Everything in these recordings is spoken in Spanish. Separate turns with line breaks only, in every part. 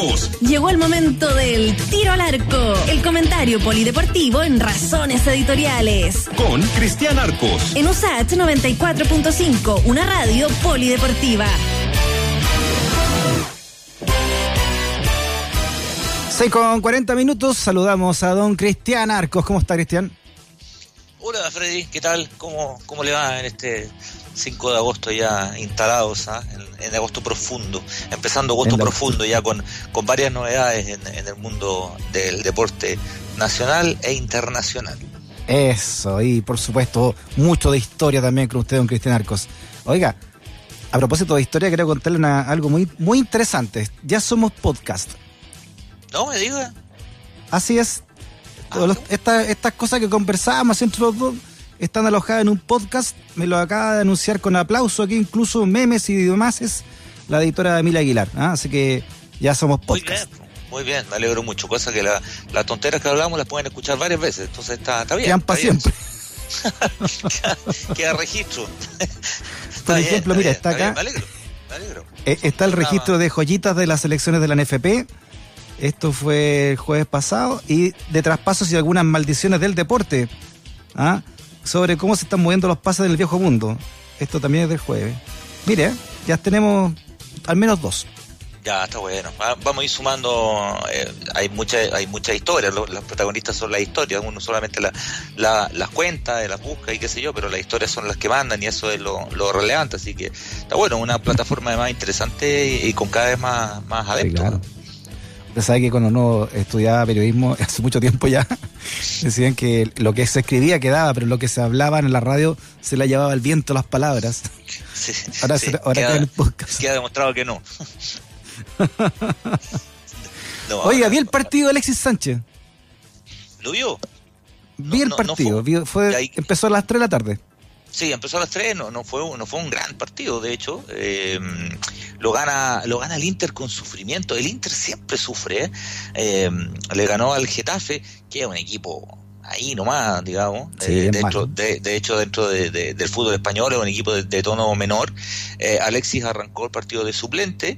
Arcos.
Llegó el momento del tiro al arco, el comentario polideportivo en Razones Editoriales.
Con Cristian Arcos.
En USAT 94.5, una radio polideportiva.
6 con 40 minutos, saludamos a don Cristian Arcos. ¿Cómo está Cristian?
Hola Freddy, ¿qué tal? ¿Cómo, cómo le va en este 5 de agosto ya instalados ¿ah? en, agosto profundo? Empezando agosto profundo ya con, con varias novedades en, en el mundo del deporte nacional e internacional.
Eso, y por supuesto, mucho de historia también con usted, don Cristian Arcos. Oiga, a propósito de historia, quiero contarle una, algo muy, muy interesante. Ya somos podcast.
No me diga.
Así es. Ah, estas cosas que conversábamos entre los dos están alojadas en un podcast. Me lo acaba de anunciar con aplauso aquí, incluso memes y demás. Es la editora Emilia Aguilar. ¿ah? Así que ya somos podcast.
Muy bien, muy bien, me alegro mucho. Cosa que las la tonteras que hablamos las pueden escuchar varias veces. Entonces está, está bien.
Quedan para siempre.
queda, registro.
Por ejemplo, mira, está, acá. me alegro, me alegro. Eh, está el registro de joyitas de las elecciones de la NFP esto fue el jueves pasado. Y de traspasos y algunas maldiciones del deporte. ¿ah? Sobre cómo se están moviendo los pases del viejo mundo. Esto también es del jueves. Mire, ya tenemos al menos dos.
Ya, está bueno. Vamos a ir sumando. Eh, hay mucha hay muchas historias. Los, protagonistas son las historias. Uno solamente la, las cuenta, de las busca y qué sé yo, pero las historias son las que mandan y eso es lo, relevante. Así que está bueno. Una plataforma además interesante y, con cada vez más, más adeptos.
Usted sabe que cuando uno estudiaba periodismo hace mucho tiempo ya, decían que lo que se escribía quedaba, pero lo que se hablaba en la radio se la llevaba el viento las palabras.
ahora ahora queda, queda demostrado que no.
Oiga, vi el partido de Alexis Sánchez.
¿Lo vio?
Vi el partido, fue, empezó a las 3 de la tarde.
Sí, empezó a las 3, no, no, fue, no fue un gran partido, de hecho. Eh, lo, gana, lo gana el Inter con sufrimiento. El Inter siempre sufre. ¿eh? Eh, le ganó al Getafe, que es un equipo ahí nomás, digamos. dentro, de, de, hecho, dentro del fútbol español es un equipo de, tono menor. Alexis arrancó el partido de suplente.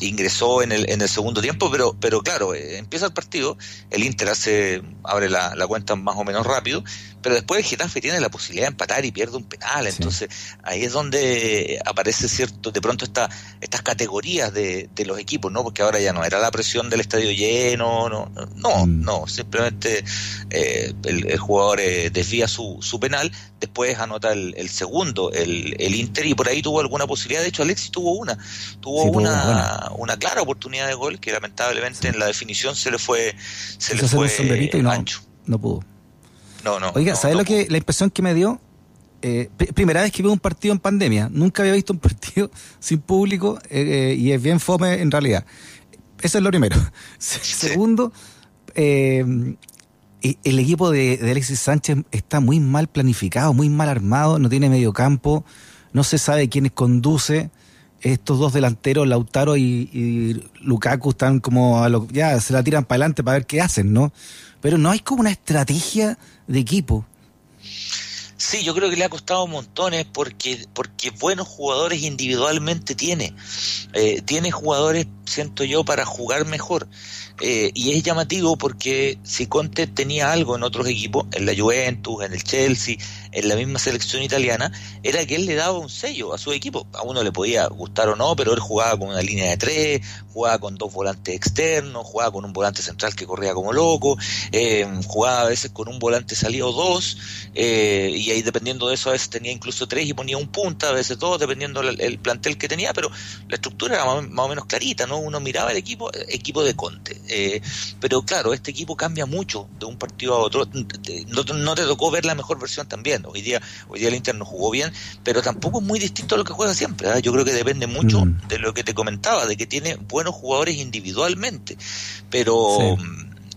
ingresó en el, en el segundo tiempo, pero, pero claro, empieza el partido, el Inter hace, abre la, la cuenta más o menos rápido, pero después el Getafe tiene la posibilidad de empatar y pierde un penal, entonces ahí es donde aparece cierto, de pronto esta, estas categorías de, de, los equipos, ¿no? Porque ahora ya no era la presión del estadio lleno, no, no, mm. no, simplemente eh, el, jugador eh, desvía su, su penal, después anota el, segundo, el, el Inter, y por ahí tuvo alguna posibilidad, de hecho Alexis tuvo una, tuvo una, una clara oportunidad de gol que lamentablemente en la definición se le fue, se le fue
y no, No pudo. No, no. Oiga, ¿sabes lo que la impresión que me dio? Eh, primera vez que veo un partido en pandemia. Nunca había visto un partido sin público eh, y es bien fome en realidad. Eso es lo primero. Segundo, eh, el equipo de, Alexis Sánchez está muy mal planificado, muy mal armado, no tiene medio campo, no se sabe quién conduce. Estos dos delanteros, Lautaro y, Lukaku, están como a lo, ya se la tiran para adelante para ver qué hacen, ¿no? Pero no hay como una estrategia de equipo.
Sí, yo creo que le ha costado montones porque, porque buenos jugadores individualmente tiene. Eh, tiene jugadores, siento yo, para jugar mejor. Eh, y es llamativo porque si Conte tenía algo en otros equipos, en la Juventus, en el Chelsea, en la misma selección italiana, era que él le daba un sello a su equipo. A uno le podía gustar o no, pero él jugaba con una línea de tres, jugaba con dos volantes externos, jugaba con un volante central que corría como loco, eh, jugaba a veces con un volante salido dos, eh, y ahí dependiendo de eso a veces tenía incluso tres y ponía un punta, a veces dos, dependiendo el, plantel que tenía, pero la estructura era más, más, o menos clarita, ¿no? Uno miraba el equipo, equipo de Conte eh, pero claro, este equipo cambia mucho de un partido a otro. No, te tocó ver la mejor versión también. Hoy día, hoy día el Inter no jugó bien, pero tampoco es muy distinto a lo que juega siempre. ¿ah? Yo creo que depende mucho mm. de lo que te comentaba, de que tiene buenos jugadores individualmente. Pero.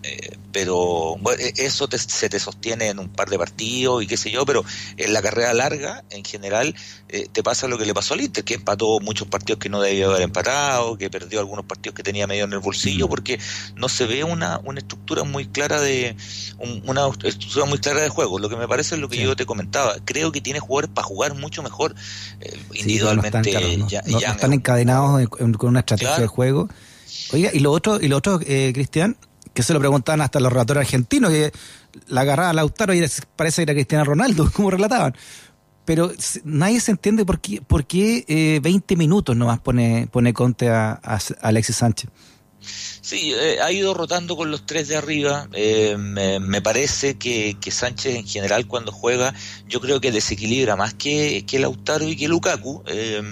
Eh, pero bueno, e-, eso se te sostiene en un par de partidos y qué sé yo, pero en la carrera larga, en general, eh, te pasa lo que le pasó al Inter, que empató muchos partidos que no debía haber empatado, que perdió algunos partidos que tenía medio en el bolsillo, porque no se ve una, una estructura muy clara de una estructura muy clara de juego. Lo que me parece es lo que yo te comentaba. Creo que tiene jugadores para jugar mucho mejor eh, individualmente.
no están, encadenados con una estrategia de juego Oiga, y lo otro, y lo otro, eh, Cristian, que se lo preguntaban hasta los relatores argentinos, que la agarraba a Lautaro y parece que era Cristiano Ronaldo, como relataban. Pero nadie se entiende por qué, por qué eh, 20 minutos nomás pone, pone Conte a Alexis Sánchez.
Sí, eh, ha ido rotando con los tres de arriba. Eh, me, parece que, Sánchez en general cuando juega, yo creo que desequilibra más que, que Lautaro y que Lukaku. Eh,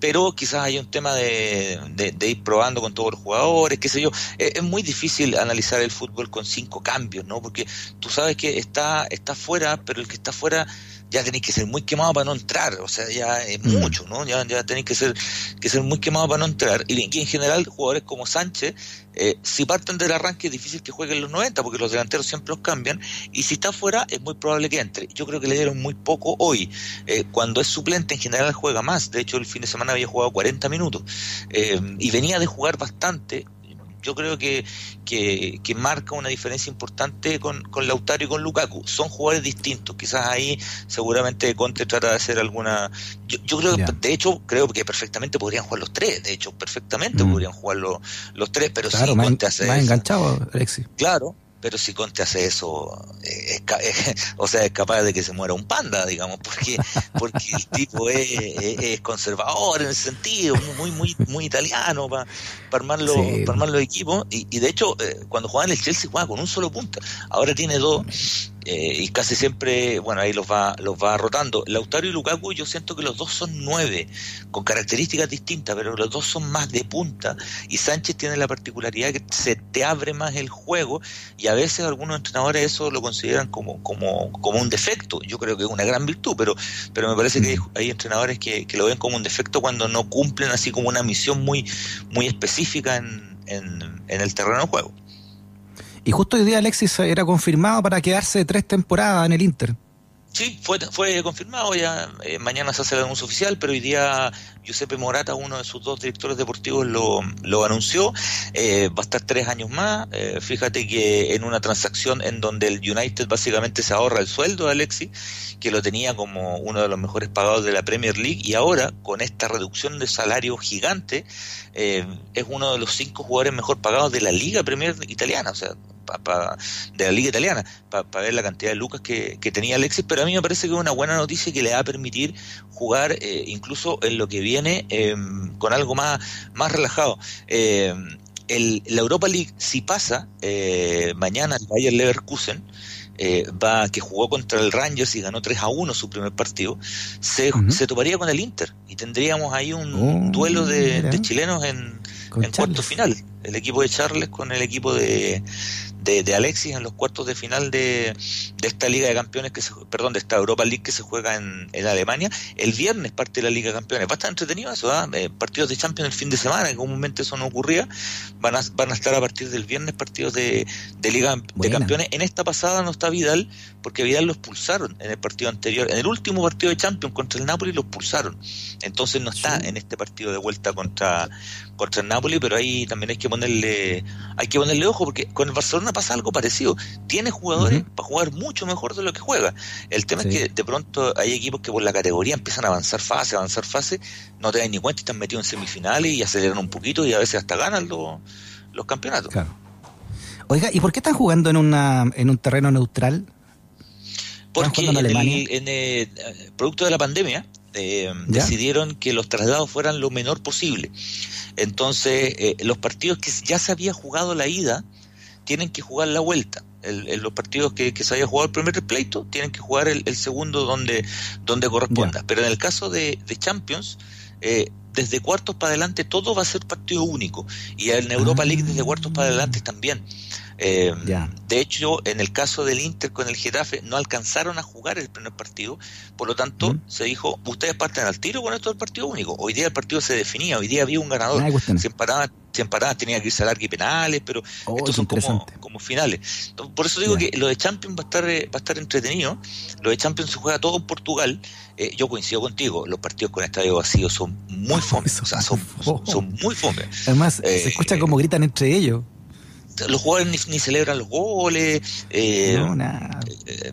pero quizás hay un tema de, ir probando con todos los jugadores, qué sé yo. es muy difícil analizar el fútbol con cinco cambios, ¿no? Porque tú sabes que está, está fuera, pero el que está fuera ya tenéis que ser muy quemado para no entrar, o sea, ya es mm. mucho, ¿no? Ya, ya tenéis que ser, que ser muy quemado para no entrar. Y, en general, jugadores como Sánchez, eh, si parten del arranque es difícil que jueguen los 90, porque los delanteros siempre los cambian, y si está fuera es muy probable que entre. Yo creo que le dieron muy poco hoy. Eh, cuando es suplente, en general juega más. De hecho, el fin de semana había jugado 40 minutos. Eh, y venía de jugar bastante yo creo que, que, marca una diferencia importante con, con, Lautaro y con Lukaku. Son jugadores distintos. Quizás ahí seguramente Conte trata de hacer alguna. Yo, yo creo que, de hecho, creo que perfectamente podrían jugar los tres. De hecho, perfectamente mm. podrían jugar los, los tres, pero si Conte hace.
Más enganchado, Alexis.
Claro, pero si Conte hace eso, eh, o sea, es capaz de que se muera un panda, digamos, porque porque el tipo es, conservador en ese sentido, muy muy muy italiano para armar los armar los equipos y, y de hecho eh, cuando jugaba en el Chelsea jugaba con un solo punta, ahora tiene dos eh, y casi siempre, bueno, ahí los va, los va rotando. Lautaro y Lukaku, yo siento que los dos son nueve, con características distintas, pero los dos son más de punta. Y Sánchez tiene la particularidad que se te abre más el juego, y a veces algunos entrenadores eso lo consideran como, como, como un defecto. Yo creo que es una gran virtud, pero, pero me parece que hay, entrenadores que, que, lo ven como un defecto cuando no cumplen así como una misión muy, muy específica en, en, en el terreno de juego.
Y justo hoy día Alexis era confirmado para quedarse tres temporadas en el Inter.
Sí, fue, fue confirmado ya. Eh, mañana se hace el anuncio oficial, pero hoy día Giuseppe Morata, uno de sus dos directores deportivos, lo, lo anunció. Eh, va a estar tres años más. Eh, fíjate que en una transacción en donde el United básicamente se ahorra el sueldo de Alexis, que lo tenía como uno de los mejores pagados de la Premier League, y ahora con esta reducción de salario gigante, es uno de los cinco jugadores mejor pagados de la Liga Premier italiana. O sea, de la liga italiana, para ver la cantidad de lucas que, tenía Alexis, pero a mí me parece que es una buena noticia que le va a permitir jugar eh, incluso en lo que viene em, con algo más, más relajado. Em, el, la Europa League, si pasa, eh, mañana el Bayern Leverkusen, eh, va, que jugó contra el Rangers y ganó 3 a 1 su primer partido, se, se toparía con el Inter y tendríamos ahí un oh, duelo de, chilenos en, en cuarto final. El equipo de Charles con el equipo de, de, Alexis en los cuartos de final de, de, esta Liga de Campeones, que se, perdón, de esta Europa League que se juega en, en Alemania. El viernes parte de la Liga de Campeones. Va a estar entretenido eso, ¿ah? eh, partidos de Champions el fin de semana, que comúnmente eso no ocurría. Van a, van a estar a partir del viernes partidos de, de Liga de Campeones. En esta pasada no está Vidal, porque Vidal lo expulsaron en el partido anterior. En el último partido de Champions contra el Napoli lo expulsaron. Entonces no está en este partido de vuelta contra, contra el Napoli, pero ahí también hay que ponerle, hay que ponerle ojo, porque con el Barcelona pasa algo parecido. Tiene jugadores para jugar mucho mejor de lo que juega. El tema es que de pronto hay equipos que por la categoría empiezan a avanzar fase, avanzar fase, no te dan ni cuenta y están metidos en semifinales y aceleran un poquito y a veces hasta ganan los, los campeonatos.
Oiga, ¿y por qué están jugando en, una, en un terreno neutral?
Porque en, el, eh, producto de la pandemia, eh, decidieron que los traslados fueran lo menor posible. Entonces, eh, los partidos que ya se había jugado la ida, tienen que jugar la vuelta. El, los partidos que, se haya jugado el primer pleito tienen que jugar el, segundo donde, donde corresponda. Pero en el caso de, Champions, eh, desde cuartos para adelante todo va a ser partido único. Y en Europa League desde cuartos para adelante también. Eh, de hecho, en el caso del Inter con el Getafe, no alcanzaron a jugar el primer partido, por lo tanto, se dijo, ustedes parten al tiro con esto del partido único. Hoy día el partido se definía, hoy día había un ganador. Si empataban, si empataban tenía que irse a larga y penales, pero oh, estos son como, como, finales. por eso digo que lo de Champions va a estar, eh, va a estar entretenido. Lo de Champions se juega todo en Portugal. Eh, yo coincido contigo, los partidos con estadio vacío son muy fome, o sea, son, son, muy fome.
Además, se escucha como gritan entre ellos
los jugadores ni, celebran los goles. Eh, no, nada.
Eh,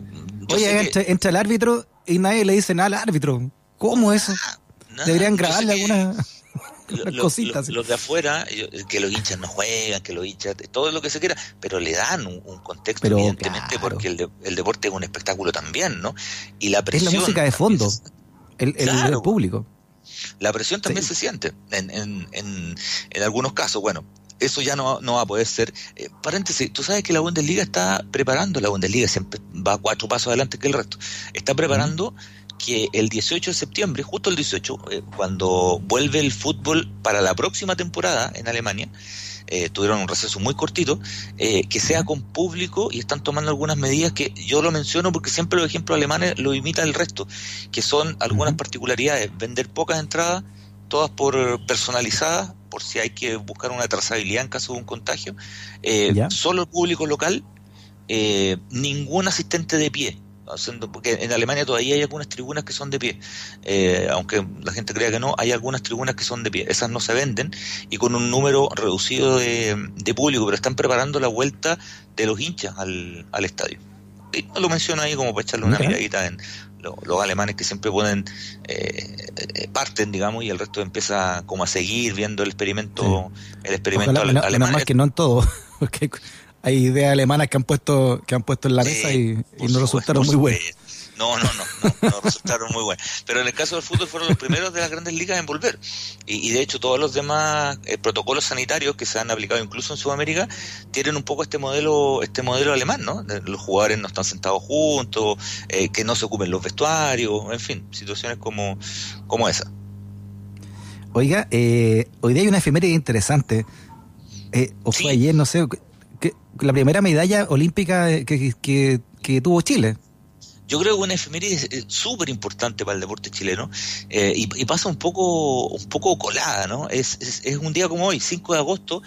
Oye, entra, el árbitro y nadie le dice nada al árbitro. ¿Cómo eso? Deberían grabarle alguna. cositas.
Los, de afuera, que los hinchas no juegan, que los hinchas, todo lo que se quiera, pero le dan un, contexto, evidentemente, porque el, deporte es un espectáculo también, ¿no? Y la presión.
Es la música de fondo, el, público.
La presión también se siente en, en, en, en algunos casos. Bueno, eso ya no, no va a poder ser. Eh, paréntesis, tú sabes que la Bundesliga está preparando, la Bundesliga siempre va cuatro pasos adelante que el resto, está preparando que el 18 de septiembre, justo el 18, eh, cuando vuelve el fútbol para la próxima temporada en Alemania, eh, tuvieron un receso muy cortito, que sea con público y están tomando algunas medidas que yo lo menciono porque siempre los ejemplos alemanes lo imita el resto, que son algunas particularidades, vender pocas entradas, todas por personalizadas, por si hay que buscar una trazabilidad en caso de un contagio. Eh, solo el público local, eh, ningún asistente de pie. Porque en Alemania todavía hay algunas tribunas que son de pie, eh, aunque la gente crea que no, hay algunas tribunas que son de pie. Esas no se venden y con un número reducido de, público, pero están preparando la vuelta de los hinchas al, al estadio. Y lo menciono ahí como para echarle una miradita en los, alemanes que siempre ponen, eh, parten, digamos, y el resto empieza como a seguir viendo el experimento, el experimento
alemán. más que no en todo, porque hay ideas alemanas que han puesto, que han puesto en la mesa y, no resultaron muy buenas.
No, no, no, no, resultaron muy buenos. Pero en el caso del fútbol fueron los primeros de las grandes ligas en volver. Y, de hecho todos los demás eh, protocolos sanitarios que se han aplicado incluso en Sudamérica tienen un poco este modelo, este modelo alemán, ¿no? Los jugadores no están sentados juntos, eh, que no se ocupen los vestuarios, en fin, situaciones como, como esa.
Oiga, eh, hoy día hay una efeméride interesante. o fue ayer, no sé, que, la primera medalla olímpica que, que tuvo Chile.
Yo creo que una efeméride es súper importante para el deporte chileno eh, y, pasa un poco, un poco colada, ¿no? Es, es, es un día como hoy, 5 de agosto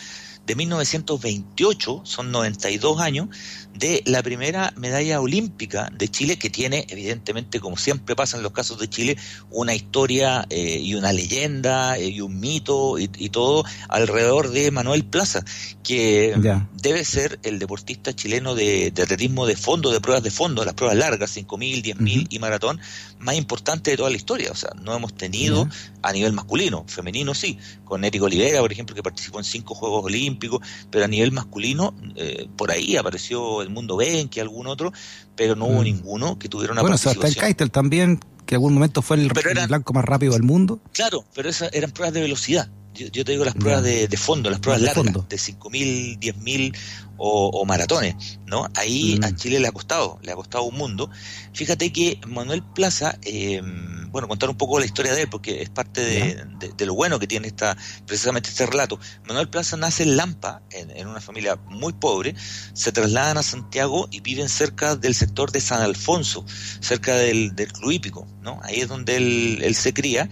de 1928, son 92 años, de la primera medalla olímpica de Chile, que tiene, evidentemente, como siempre pasa en los casos de Chile, una historia eh, y una leyenda eh, y un mito y, todo alrededor de Manuel Plaza, que debe ser el deportista chileno de, atletismo de fondo, de pruebas de fondo, las pruebas largas, 5.000, 10.000 y maratón, más importante de toda la historia. O sea, no hemos tenido a nivel masculino, femenino sí, con Eric Olivera, por ejemplo, que participó en cinco Juegos Olímpicos, pero a nivel masculino, eh, por ahí apareció el mundo ven que algún otro, pero no hubo mm. ninguno que tuviera una
bueno, participación. Bueno, el Keitel también, que en algún momento fue el, blanco más rápido del mundo.
Claro, pero esas eran pruebas de velocidad. Yo, te digo las pruebas de, fondo, las pruebas largas, de 5.000, 10.000 o, o, maratones, ¿no? Ahí a mm. Chile le ha costado, le ha costado un mundo. Fíjate que Manuel Plaza, eh, bueno, contar un poco la historia de él, porque es parte de, lo bueno que tiene esta, precisamente este relato. Manuel Plaza nace en Lampa, en, una familia muy pobre, se trasladan a Santiago y viven cerca del sector de San Alfonso, cerca del, del Club Hípico, ¿no? Ahí es donde él, él se cría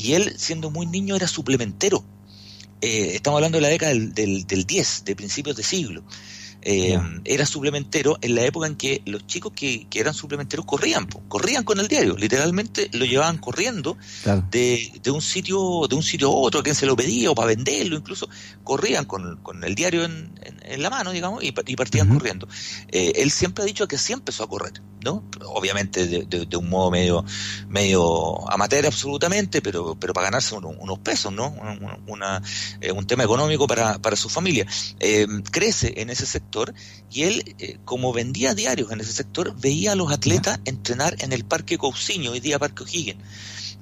y él, siendo muy niño, era suplementero. Eh, estamos hablando de la década del, del, del 10, de principios de siglo. Eh, era suplementero en la época en que los chicos que, eran suplementeros corrían, corrían con el diario, literalmente lo llevaban corriendo de, de, un sitio de un sitio a otro, a quien se lo pedía o para venderlo, incluso corrían con, con el diario en, en, la mano, digamos, y, partían corriendo. Eh, él siempre ha dicho que así empezó a correr, ¿no? Obviamente de, de, un modo medio medio amateur absolutamente, pero pero para ganarse unos pesos, ¿no? Una, eh, un tema económico para, para su familia. crece en ese sector y él, eh, como vendía diarios en ese sector, veía a los atletas entrenar en el Parque Cousiño, hoy día Parque O'Higgins.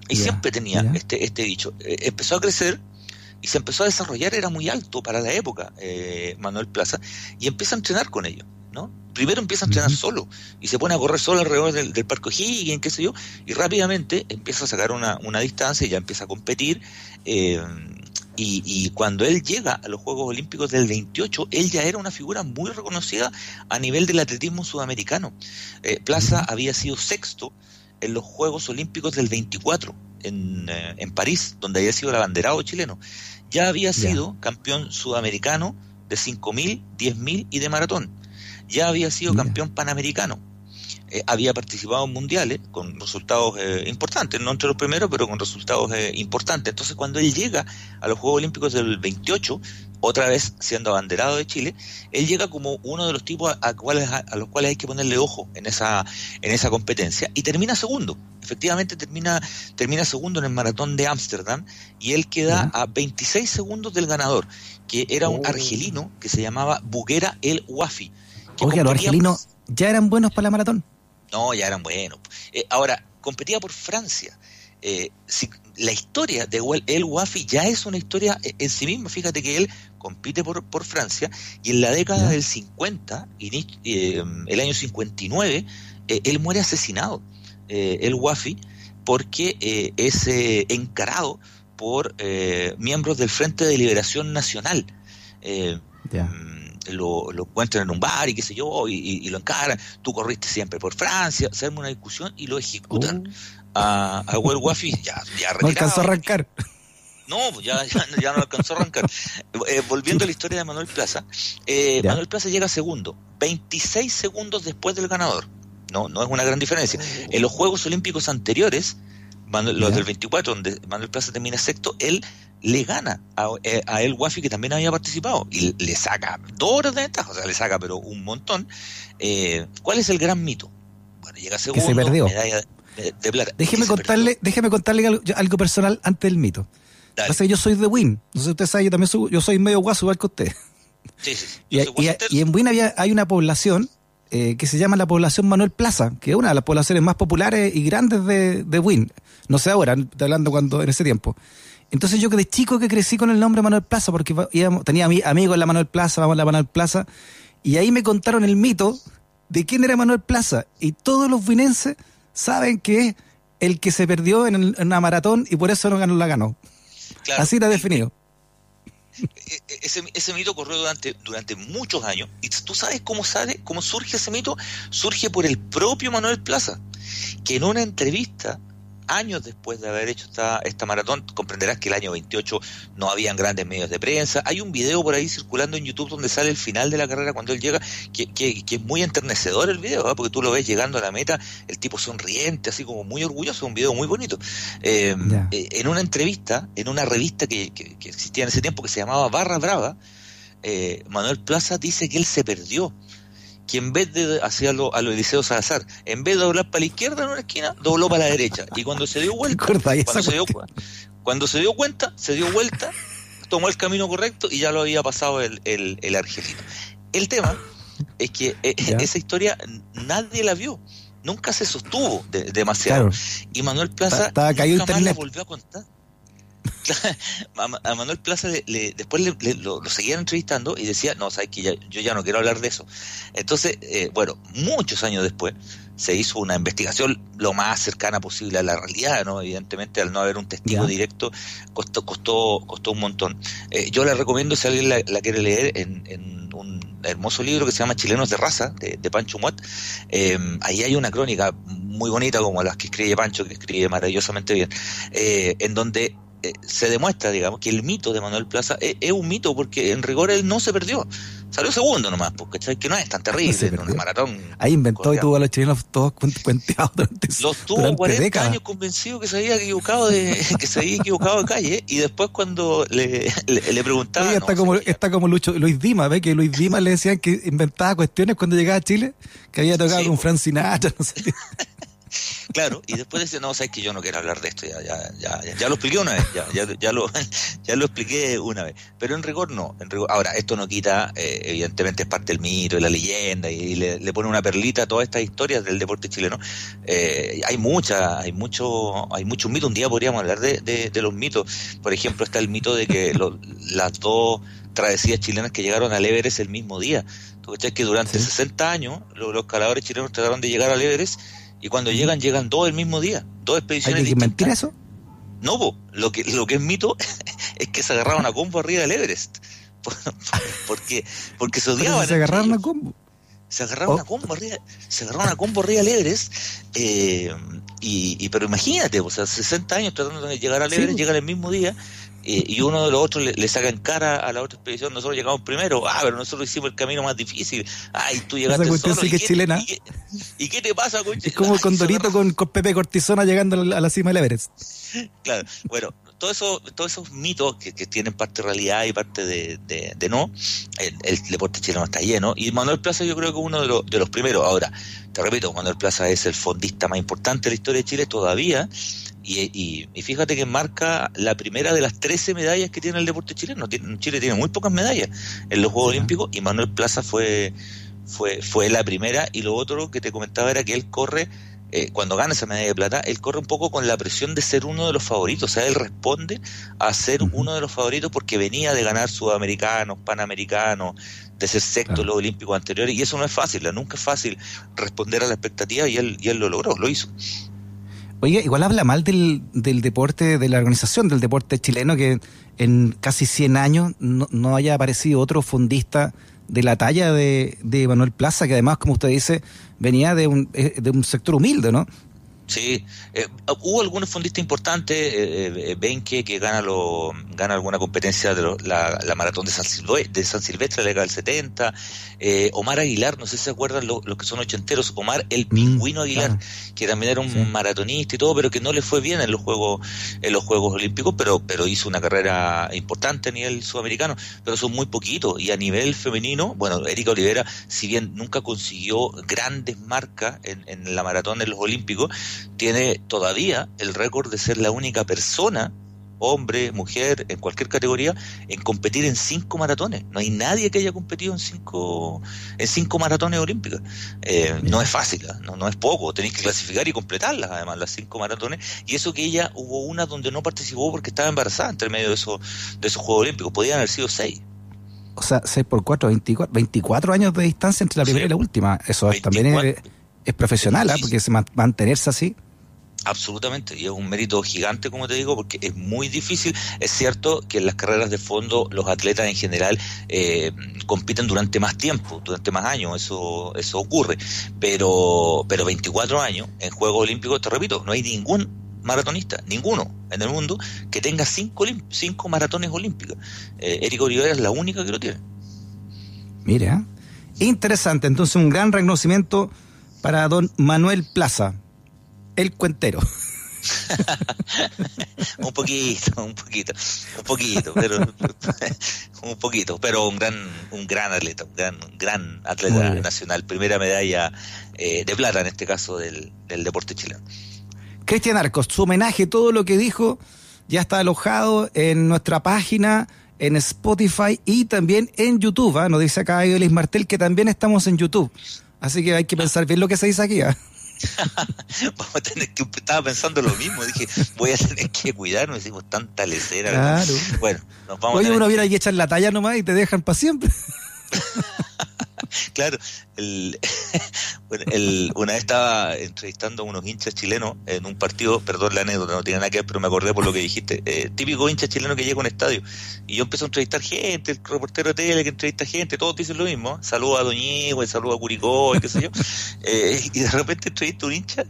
Y siempre tenía este, este dicho. Eh, empezó a crecer y se empezó a desarrollar, era muy alto para la época, eh, Manuel Plaza, y empieza a entrenar con ellos. ¿no? Primero empieza a entrenar solo y se pone a correr solo alrededor del, del Parque O'Higgins, qué sé yo, y rápidamente empieza a sacar una, una distancia y ya empieza a competir. Eh, y, cuando él llega a los Juegos Olímpicos del 28, él ya era una figura muy reconocida a nivel del atletismo sudamericano. Eh, Plaza había sido sexto en los Juegos Olímpicos del 24 en, eh, en París, donde había sido el abanderado chileno. Ya había sido campeón sudamericano de 5.000, 10.000 y de maratón. Ya había sido campeón panamericano eh, había participado en mundiales con resultados eh, importantes, no entre los primeros, pero con resultados eh, importantes. Entonces, cuando él llega a los Juegos Olímpicos del 28, otra vez siendo abanderado de Chile, él llega como uno de los tipos a, cuales, a, los cuales hay que ponerle ojo en esa, en esa competencia y termina segundo. Efectivamente termina, termina segundo en el maratón de Ámsterdam y él queda a 26 segundos del ganador, que era un oh. argelino que se llamaba Buguera el Wafi.
Oye, los argelinos ya eran buenos para la maratón.
No, ya eran buenos. Eh, ahora, competía por Francia. Eh, si, la historia de El Wafi ya es una historia en sí misma. Fíjate que él compite por, por Francia y en la década del 50, eh, el año 59, eh, él muere asesinado, eh, el Wafi, porque es encarado por miembros del Frente de Liberación Nacional. Mm, lo, lo, encuentran en un bar y qué sé yo, y, lo encaran. Tú corriste siempre por Francia, se arma una discusión y lo ejecutan. Oh a, a Wafi, ya, ya
No alcanzó a arrancar.
No, pues ya, ya, no alcanzó a arrancar. Eh, volviendo a la historia de Manuel Plaza, eh, Manuel Plaza llega segundo, 26 segundos después del ganador. No, no es una gran diferencia. En los Juegos Olímpicos anteriores, los del 24, donde Manuel Plaza termina sexto, él le gana a, eh, a, El Wafi, que también había participado, y le saca dos horas de ventaja, o sea, le saca, pero un montón. ¿Cuál es el gran mito? Bueno, llega segundo,
que se perdió. medalla, Déjeme contarle, déjeme contarle algo, personal antes del mito. yo soy de Win. No sé usted sabe, yo también soy, yo soy medio guaso igual que usted.
Sí, sí,
y, en Win había, hay una población eh, que se llama la población Manuel Plaza, que es una de las poblaciones más populares y grandes de, de Win. No sé ahora, estoy hablando cuando en ese tiempo. Entonces yo que de chico que crecí con el nombre Manuel Plaza, porque tenía amigos en la Manuel Plaza, vamos a la Manuel Plaza, y ahí me contaron el mito de quién era Manuel Plaza. Y todos los winenses saben que es el que se perdió en, una maratón y por eso no ganó, la ganó. Así está definido.
E, e, ese, ese, mito corrió durante, durante muchos años. ¿Y tú sabes cómo sale, cómo surge ese mito? Surge por el propio Manuel Plaza, que en una entrevista años después de haber hecho esta, esta maratón, comprenderás que el año 28 no habían grandes medios de prensa. Hay un video por ahí circulando en YouTube donde sale el final de la carrera cuando él llega, que, que, es muy enternecedor el video, porque tú lo ves llegando a la meta, el tipo sonriente, así como muy orgulloso, un video muy bonito. Eh, eh, en una entrevista, en una revista que, que, existía en ese tiempo que se llamaba Barra Brava, eh, Manuel Plaza dice que él se perdió que en vez de hacerlo a los Eliseo Salazar, en vez de doblar para la izquierda en una esquina, dobló para la derecha. Y cuando se dio vuelta, cuando se dio, cuando se dio, cuenta, se dio vuelta, tomó el camino correcto y ya lo había pasado el, el, argelino. El tema es que eh, esa historia nadie la vio. Nunca se sostuvo demasiado. Y Manuel Plaza nunca más la volvió a contar. a Manuel Plaza le, después lo, seguían entrevistando y decía, no, sabes que yo ya no quiero hablar de eso. Entonces, eh, bueno, muchos años después se hizo una investigación lo más cercana posible a la realidad, ¿no? Evidentemente, al no haber un testigo directo, costó, costó, costó un montón. Eh, yo le recomiendo, si alguien la, quiere leer, en, un hermoso libro que se llama Chilenos de Raza, de, Pancho Muat. Eh, ahí hay una crónica muy bonita, como las que escribe Pancho, que escribe maravillosamente bien, en donde eh, se demuestra, digamos, que el mito de Manuel Plaza es, un mito porque en rigor él no se perdió. Salió segundo nomás, porque que no es tan terrible en un maratón.
Ahí inventó y tuvo a los chilenos todos cuenteados
durante Los tuvo 40 años convencido que se había equivocado de que se había equivocado de calle y después cuando le, le, preguntaban...
está, como, está como Lucho, Luis Dima, ¿ves? Que Luis Dima le decían que inventaba cuestiones cuando llegaba a Chile, que había tocado con Frank Sinatra, no sé
Claro, y después dice, no, sabes que yo no quiero hablar de esto, ya, ya, ya, ya, lo expliqué una vez, ya, ya, ya, lo, ya lo expliqué una vez. Pero en rigor no, en rigor, ahora, esto no quita, eh, evidentemente es parte del mito, de la leyenda, y, le, pone una perlita a todas estas historias del deporte chileno. Eh, hay muchas, hay mucho, hay muchos mitos, un día podríamos hablar de, de, los mitos. Por ejemplo, está el mito de que las dos travesías chilenas que llegaron al Everest el mismo día. ¿Tú que durante 60 años los, los escaladores chilenos trataron de llegar al Everest y cuando llegan, llegan dos el mismo día, dos expediciones
¿Hay que mentir eso?
No, lo que, lo que es mito es que se agarraron a combo arriba del Everest. porque, porque se odiaban.
Se agarraron a combo.
Se agarraron a combo arriba, se agarraron a combo arriba del Everest. Eh, y, pero imagínate, o sea, 60 años tratando de llegar al Everest, llegan el mismo día y uno de los otros le, le, saca en cara a la otra expedición, nosotros llegamos primero, ah, pero nosotros hicimos el camino más difícil, ay, tú llegaste
Esa solo.
Sí
que
es
chilena.
¿y qué, te pasa,
Es como con Dorito con, con, Pepe Cortisona llegando a la cima del Everest.
Claro, bueno, todo eso, todos esos mitos que, tienen parte de realidad y parte de, no, el, deporte chileno está lleno. Y Manuel Plaza yo creo que es uno de, de los primeros. Ahora, te repito, Manuel Plaza es el fondista más importante de la historia de Chile todavía. Y, fíjate que marca la primera de las 13 medallas que tiene el deporte chileno. Chile tiene muy pocas medallas en los Juegos Olímpicos y Manuel Plaza fue, fue, fue la primera. Y lo otro que te comentaba era que él corre eh, cuando gana esa medalla de plata, él corre un poco con la presión de ser uno de los favoritos. O sea, él responde a ser uno de los favoritos porque venía de ganar sudamericanos, panamericanos, de ser sexto en los olímpicos anteriores. Y eso no es fácil, nunca es fácil responder a la expectativa y él, y él lo logró, lo hizo.
Oye, igual habla mal del, del deporte, de la organización del deporte chileno, que en casi 100 años no, no haya aparecido otro fundista de la talla de, de Manuel Plaza, que además, como usted dice, venía de un, eh, de un sector humilde, ¿no?
Sí, eh, hubo algunos fondistas importantes, eh, eh Benke que gana lo, gana alguna competencia de la, maratón de San, Silvestre, de San Silvestre, la década del 70, eh, Omar Aguilar, no sé si se acuerdan los que son ochenteros, Omar el mm, pingüino Aguilar, que también era un maratonista y todo, pero que no le fue bien en los Juegos, en los Juegos Olímpicos, pero, pero hizo una carrera importante a nivel sudamericano, pero son muy poquitos, y a nivel femenino, bueno, Erika Olivera, si bien nunca consiguió grandes marcas en, en la maratón de los Olímpicos, tiene todavía el récord de ser la única persona, hombre, mujer, en cualquier categoría, en competir en cinco maratones. No hay nadie que haya competido en cinco, en cinco maratones olímpicas. Eh, no es fácil, ¿ah? no, no es poco, tenéis que clasificar y completarlas, además, las cinco maratones. Y eso que ella hubo una donde no participó porque estaba embarazada entre medio de esos, de esos Juegos Olímpicos. Podían haber sido seis.
O sea, 6 por 4, 24, 24 años de distancia entre la primera y la última. Eso también es, es profesional, ¿ah? porque mantenerse así.
Absolutamente, y es un mérito gigante, como te digo, porque es muy difícil. Es cierto que en las carreras de fondo los atletas en general eh, compiten durante más tiempo, durante más años, eso eso ocurre, pero pero 24 años en Juegos Olímpicos, te repito, no hay ningún maratonista, ninguno en el mundo que tenga cinco, cinco maratones olímpicos. Eh, Eric Olivera es la única que lo tiene.
Mira, interesante, entonces un gran reconocimiento para don Manuel Plaza el cuentero.
un poquito, un poquito, un poquito, pero un poquito, pero un gran, un gran atleta, un gran, gran atleta nacional, primera medalla eh, de plata en este caso del, deporte chileno.
Cristian Arcos, su homenaje, todo lo que dijo, ya está alojado en nuestra página, en Spotify y también en YouTube. ¿ah? Nos dice acá Elis Martel que también estamos en YouTube. Así que hay que pensar bien lo que se dice aquí. ¿ah?
vamos a tener que estaba pensando lo mismo dije voy a tener que cuidarme decimos tanta lecera claro. bueno
nos vamos oye uno viene que echar la talla nomás y te dejan para siempre
claro, el, el, una vez estaba entrevistando a unos hinchas chilenos en un partido, perdón la anécdota, no tiene nada que ver, pero me acordé por lo que dijiste. Eh, típico hincha chileno que llega a un estadio. Y yo empecé a entrevistar gente, el reportero de tele que entrevista gente, todos dicen lo mismo. Saludos a Doñigo, saludos a Curicó, y qué sé yo. Eh, y de repente entrevisto a un hincha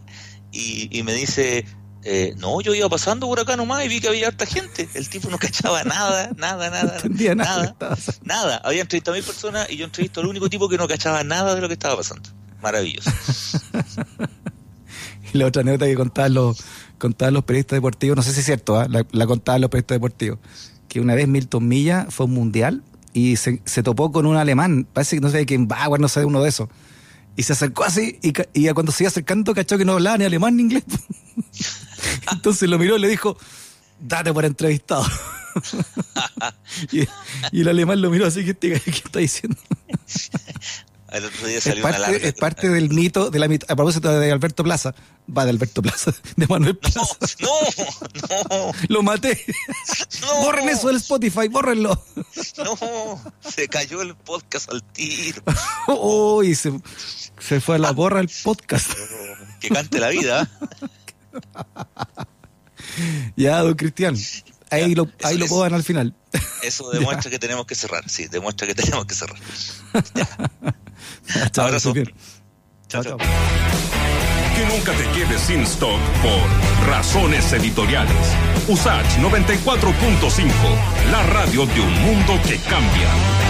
y, y me dice, eh, no, yo iba pasando por acá nomás y vi que había harta gente. El tipo no cachaba nada, nada, nada. No nada, nada, nada. Había entrevistado a mil personas y yo entrevisto al único tipo que no cachaba nada de lo que estaba pasando. Maravilloso.
y la otra anécdota que contaban los, contaban los periodistas deportivos, no sé si es cierto, ¿ah? la, la, contaban los periodistas deportivos, que una vez Milton Milla fue un mundial y se, se topó con un alemán, parece que no sé quién va, no sé, uno de esos y se acercó así y, y cuando se iba acercando cachó que no hablaba ni alemán ni inglés. Entonces lo miró y le dijo, date por entrevistado. y, el alemán lo miró así, ¿qué, qué está diciendo? es parte, es parte del mito, de la a propósito de Alberto Plaza, va de Alberto Plaza, de Manuel Plaza.
No, no,
Lo maté. No. Borren eso del Spotify, bórrenlo.
No, se cayó el podcast al tiro.
Uy, se, se fue a la borra el podcast.
Que cante la vida.
ya, don Cristian. Ahí lo, ahí lo pongan al final.
Eso demuestra que tenemos que cerrar, sí, demuestra que tenemos que cerrar.
chao, Abrazo.
Chao, chao. Que nunca te quedes sin stock por razones editoriales. Usach 94.5, la radio de un mundo que cambia.